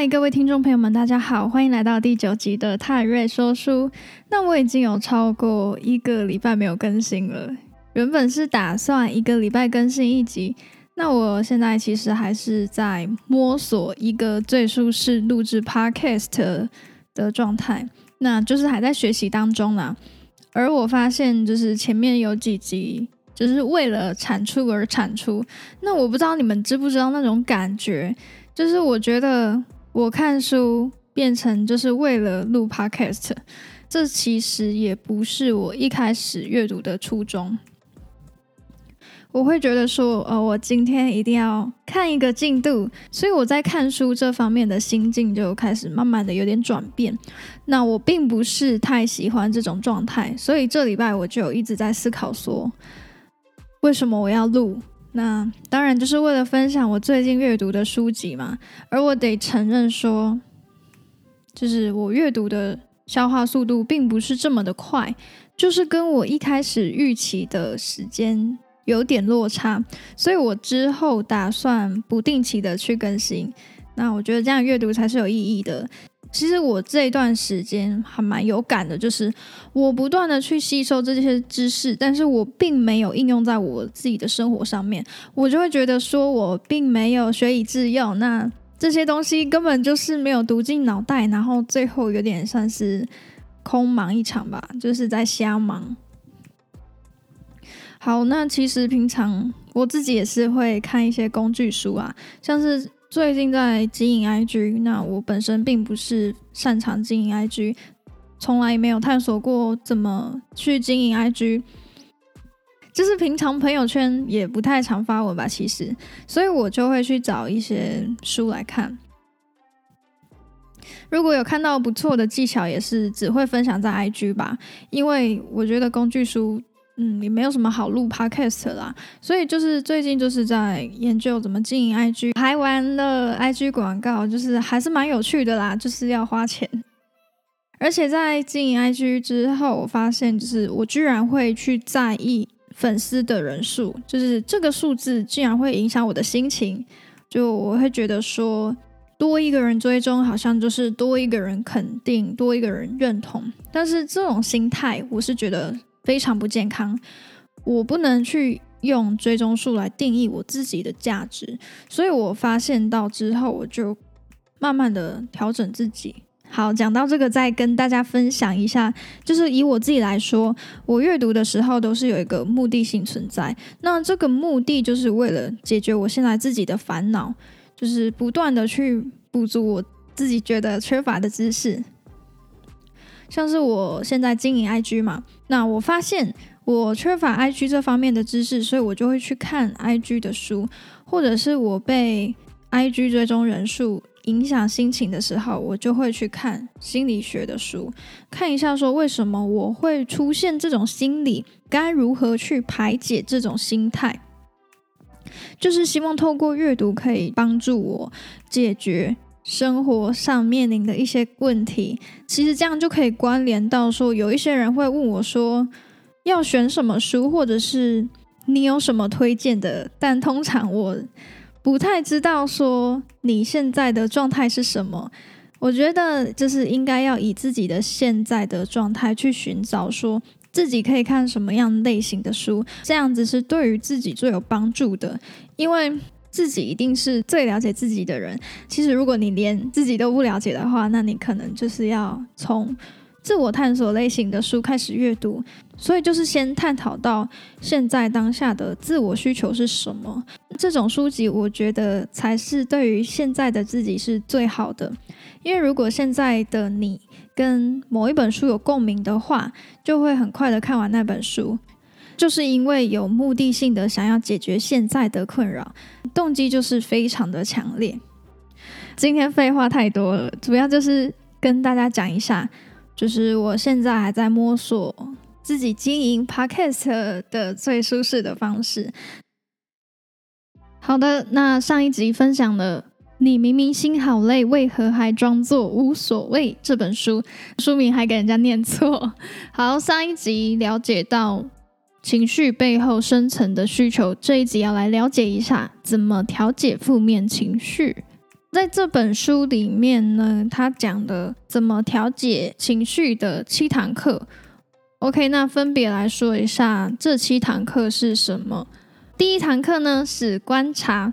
嗨，各位听众朋友们，大家好，欢迎来到第九集的泰瑞说书。那我已经有超过一个礼拜没有更新了，原本是打算一个礼拜更新一集，那我现在其实还是在摸索一个最舒适录制 podcast 的状态，那就是还在学习当中啦。而我发现，就是前面有几集，就是为了产出而产出，那我不知道你们知不知道那种感觉。就是我觉得我看书变成就是为了录 podcast，这其实也不是我一开始阅读的初衷。我会觉得说，呃，我今天一定要看一个进度，所以我在看书这方面的心境就开始慢慢的有点转变。那我并不是太喜欢这种状态，所以这礼拜我就一直在思考说，为什么我要录？那当然就是为了分享我最近阅读的书籍嘛，而我得承认说，就是我阅读的消化速度并不是这么的快，就是跟我一开始预期的时间有点落差，所以我之后打算不定期的去更新。那我觉得这样阅读才是有意义的。其实我这段时间还蛮有感的，就是我不断的去吸收这些知识，但是我并没有应用在我自己的生活上面，我就会觉得说我并没有学以致用，那这些东西根本就是没有读进脑袋，然后最后有点算是空忙一场吧，就是在瞎忙。好，那其实平常我自己也是会看一些工具书啊，像是。最近在经营 IG，那我本身并不是擅长经营 IG，从来没有探索过怎么去经营 IG，就是平常朋友圈也不太常发文吧，其实，所以我就会去找一些书来看。如果有看到不错的技巧，也是只会分享在 IG 吧，因为我觉得工具书。嗯，也没有什么好录 podcast 啦，所以就是最近就是在研究怎么经营 IG，拍完了 IG 广告，就是还是蛮有趣的啦，就是要花钱。而且在经营 IG 之后，我发现就是我居然会去在意粉丝的人数，就是这个数字竟然会影响我的心情，就我会觉得说多一个人追踪，好像就是多一个人肯定，多一个人认同，但是这种心态，我是觉得。非常不健康，我不能去用追踪数来定义我自己的价值，所以我发现到之后，我就慢慢的调整自己。好，讲到这个，再跟大家分享一下，就是以我自己来说，我阅读的时候都是有一个目的性存在，那这个目的就是为了解决我现在自己的烦恼，就是不断的去补足我自己觉得缺乏的知识。像是我现在经营 IG 嘛，那我发现我缺乏 IG 这方面的知识，所以我就会去看 IG 的书，或者是我被 IG 追踪人数影响心情的时候，我就会去看心理学的书，看一下说为什么我会出现这种心理，该如何去排解这种心态，就是希望透过阅读可以帮助我解决。生活上面临的一些问题，其实这样就可以关联到说，有一些人会问我说，要选什么书，或者是你有什么推荐的？但通常我不太知道说你现在的状态是什么。我觉得就是应该要以自己的现在的状态去寻找，说自己可以看什么样类型的书，这样子是对于自己最有帮助的，因为。自己一定是最了解自己的人。其实，如果你连自己都不了解的话，那你可能就是要从自我探索类型的书开始阅读。所以，就是先探讨到现在当下的自我需求是什么。这种书籍，我觉得才是对于现在的自己是最好的。因为如果现在的你跟某一本书有共鸣的话，就会很快的看完那本书。就是因为有目的性的想要解决现在的困扰，动机就是非常的强烈。今天废话太多了，主要就是跟大家讲一下，就是我现在还在摸索自己经营 podcast 的最舒适的方式。好的，那上一集分享了《你明明心好累，为何还装作无所谓》这本书，书名还给人家念错。好，上一集了解到。情绪背后深层的需求，这一集要来了解一下怎么调节负面情绪。在这本书里面呢，他讲的怎么调节情绪的七堂课。OK，那分别来说一下这七堂课是什么。第一堂课呢是观察，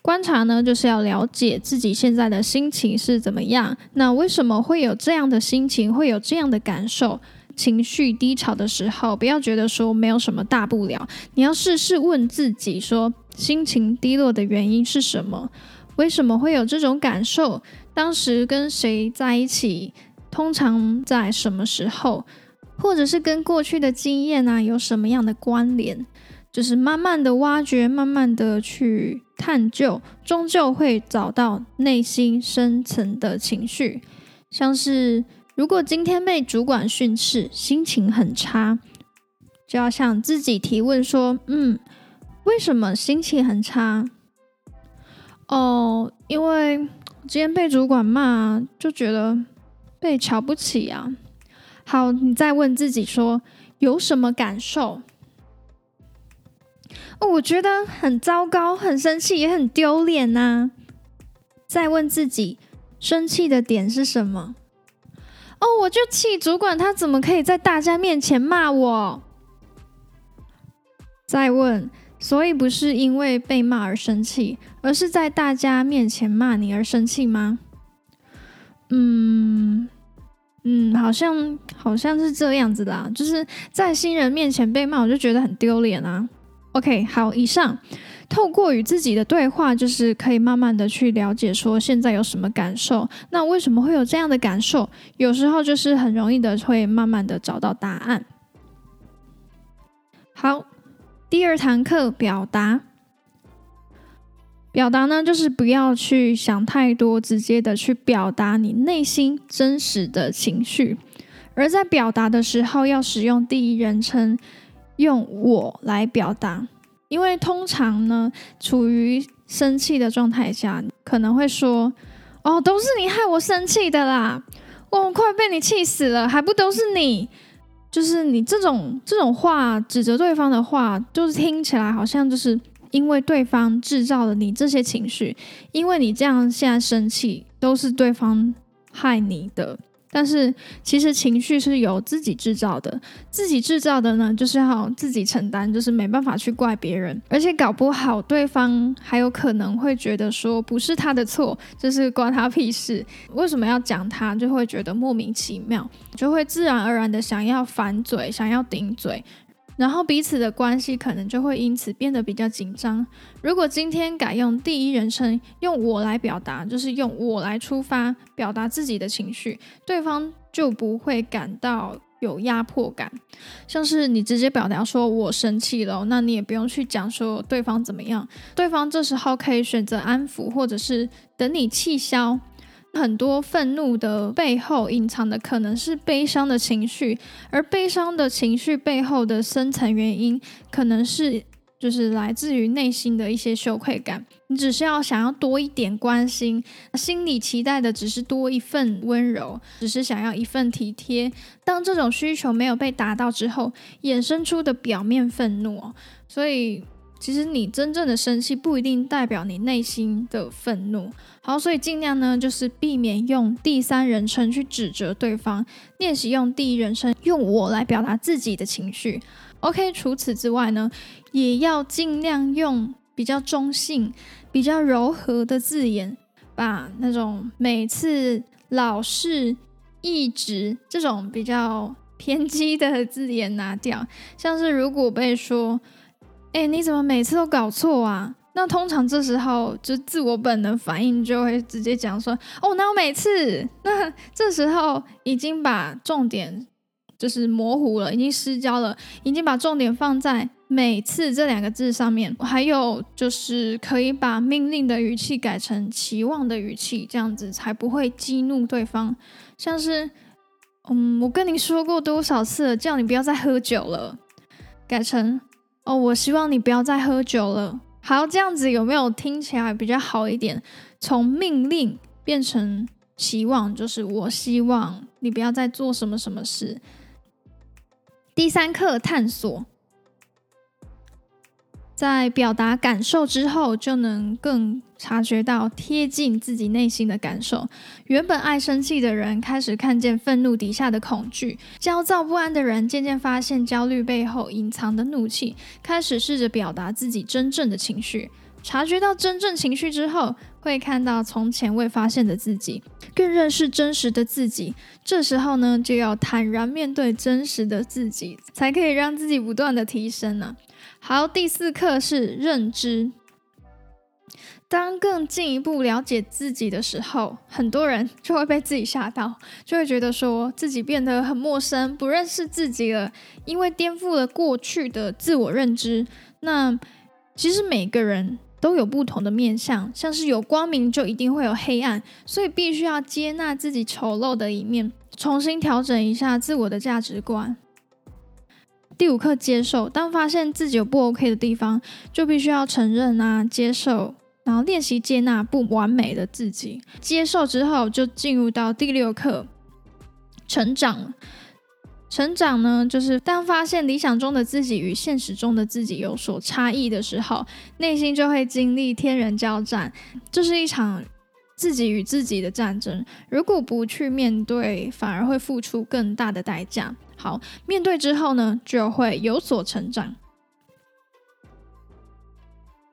观察呢就是要了解自己现在的心情是怎么样，那为什么会有这样的心情，会有这样的感受？情绪低潮的时候，不要觉得说没有什么大不了，你要试试问自己说，心情低落的原因是什么？为什么会有这种感受？当时跟谁在一起？通常在什么时候？或者是跟过去的经验啊有什么样的关联？就是慢慢的挖掘，慢慢的去探究，终究会找到内心深层的情绪。像是如果今天被主管训斥，心情很差，就要向自己提问说：嗯，为什么心情很差？哦，因为今天被主管骂，就觉得被瞧不起啊。好，你再问自己说有什么感受？哦，我觉得很糟糕，很生气，也很丢脸呐。再问自己，生气的点是什么？哦，我就气主管，他怎么可以在大家面前骂我？再问，所以不是因为被骂而生气，而是在大家面前骂你而生气吗？嗯嗯，好像好像是这样子的，就是在新人面前被骂，我就觉得很丢脸啊。OK，好，以上透过与自己的对话，就是可以慢慢的去了解说现在有什么感受，那为什么会有这样的感受？有时候就是很容易的会慢慢的找到答案。好，第二堂课表达，表达呢就是不要去想太多，直接的去表达你内心真实的情绪，而在表达的时候要使用第一人称。用我来表达，因为通常呢，处于生气的状态下，可能会说：“哦，都是你害我生气的啦，我快被你气死了，还不都是你？”就是你这种这种话，指责对方的话，就是听起来好像就是因为对方制造了你这些情绪，因为你这样现在生气，都是对方害你的。但是其实情绪是由自己制造的，自己制造的呢，就是要自己承担，就是没办法去怪别人，而且搞不好对方还有可能会觉得说不是他的错，就是关他屁事，为什么要讲他，就会觉得莫名其妙，就会自然而然的想要反嘴，想要顶嘴。然后彼此的关系可能就会因此变得比较紧张。如果今天改用第一人称，用我来表达，就是用我来出发表达自己的情绪，对方就不会感到有压迫感。像是你直接表达说我生气了，那你也不用去讲说对方怎么样，对方这时候可以选择安抚，或者是等你气消。很多愤怒的背后隐藏的可能是悲伤的情绪，而悲伤的情绪背后的深层原因，可能是就是来自于内心的一些羞愧感。你只是要想要多一点关心，心里期待的只是多一份温柔，只是想要一份体贴。当这种需求没有被达到之后，衍生出的表面愤怒，所以。其实你真正的生气不一定代表你内心的愤怒。好，所以尽量呢，就是避免用第三人称去指责对方，练习用第一人称，用我来表达自己的情绪。OK，除此之外呢，也要尽量用比较中性、比较柔和的字眼，把那种每次、老是、一直这种比较偏激的字眼拿掉。像是如果被说。哎，你怎么每次都搞错啊？那通常这时候就自我本能反应就会直接讲说：“哦，那我每次……那这时候已经把重点就是模糊了，已经失焦了，已经把重点放在‘每次’这两个字上面。还有就是可以把命令的语气改成期望的语气，这样子才不会激怒对方。像是‘嗯，我跟你说过多少次了，叫你不要再喝酒了’，改成。”哦，我希望你不要再喝酒了。好，这样子有没有听起来比较好一点？从命令变成希望，就是我希望你不要再做什么什么事。第三课探索，在表达感受之后，就能更察觉到贴近自己内心的感受。原本爱生气的人开始看见愤怒底下的恐惧，焦躁不安的人渐渐发现焦虑背后隐藏的怒气，开始试着表达自己真正的情绪。察觉到真正情绪之后，会看到从前未发现的自己，更认识真实的自己。这时候呢，就要坦然面对真实的自己，才可以让自己不断的提升呢。好，第四课是认知。当更进一步了解自己的时候，很多人 就会被自己吓到，就会觉得说自己变得很陌生，不认识自己了，因为颠覆了过去的自我认知。那其实每个人。都有不同的面相，像是有光明就一定会有黑暗，所以必须要接纳自己丑陋的一面，重新调整一下自我的价值观。第五课接受，当发现自己有不 OK 的地方，就必须要承认啊，接受，然后练习接纳不完美的自己。接受之后，就进入到第六课，成长。成长呢，就是当发现理想中的自己与现实中的自己有所差异的时候，内心就会经历天人交战，这是一场自己与自己的战争。如果不去面对，反而会付出更大的代价。好，面对之后呢，就会有所成长。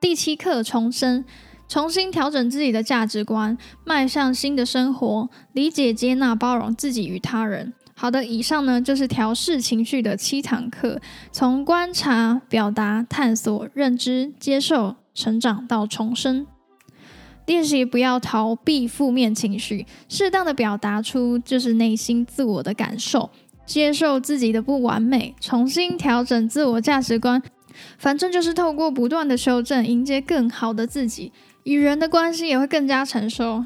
第七课重生，重新调整自己的价值观，迈向新的生活，理解、接纳、包容自己与他人。好的，以上呢就是调试情绪的七堂课，从观察、表达、探索、认知、接受、成长到重生。练习不要逃避负面情绪，适当的表达出就是内心自我的感受，接受自己的不完美，重新调整自我价值观。反正就是透过不断的修正，迎接更好的自己，与人的关系也会更加成熟。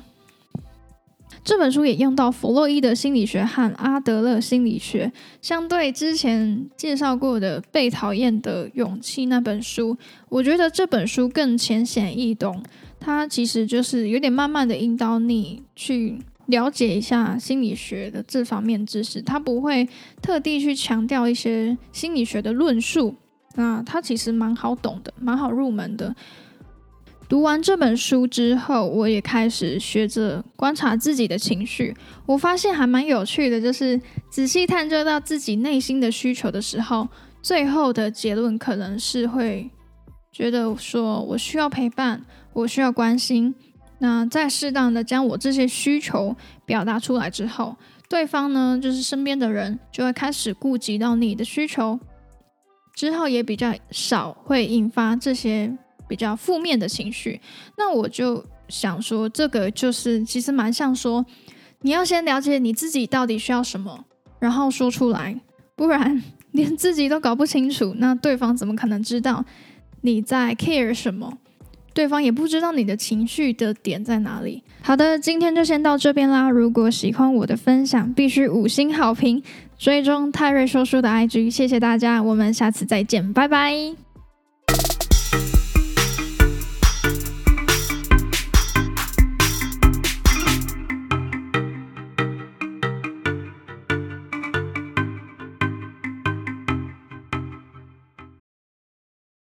这本书也用到弗洛伊德心理学和阿德勒心理学，相对之前介绍过的《被讨厌的勇气》那本书，我觉得这本书更浅显易懂。它其实就是有点慢慢的引导你去了解一下心理学的这方面知识，它不会特地去强调一些心理学的论述。那它其实蛮好懂的，蛮好入门的。读完这本书之后，我也开始学着观察自己的情绪。我发现还蛮有趣的，就是仔细探究到自己内心的需求的时候，最后的结论可能是会觉得说我需要陪伴，我需要关心。那在适当的将我这些需求表达出来之后，对方呢，就是身边的人就会开始顾及到你的需求，之后也比较少会引发这些。比较负面的情绪，那我就想说，这个就是其实蛮像说，你要先了解你自己到底需要什么，然后说出来，不然 连自己都搞不清楚，那对方怎么可能知道你在 care 什么？对方也不知道你的情绪的点在哪里。好的，今天就先到这边啦。如果喜欢我的分享，必须五星好评，追踪泰瑞说书的 IG，谢谢大家，我们下次再见，拜拜。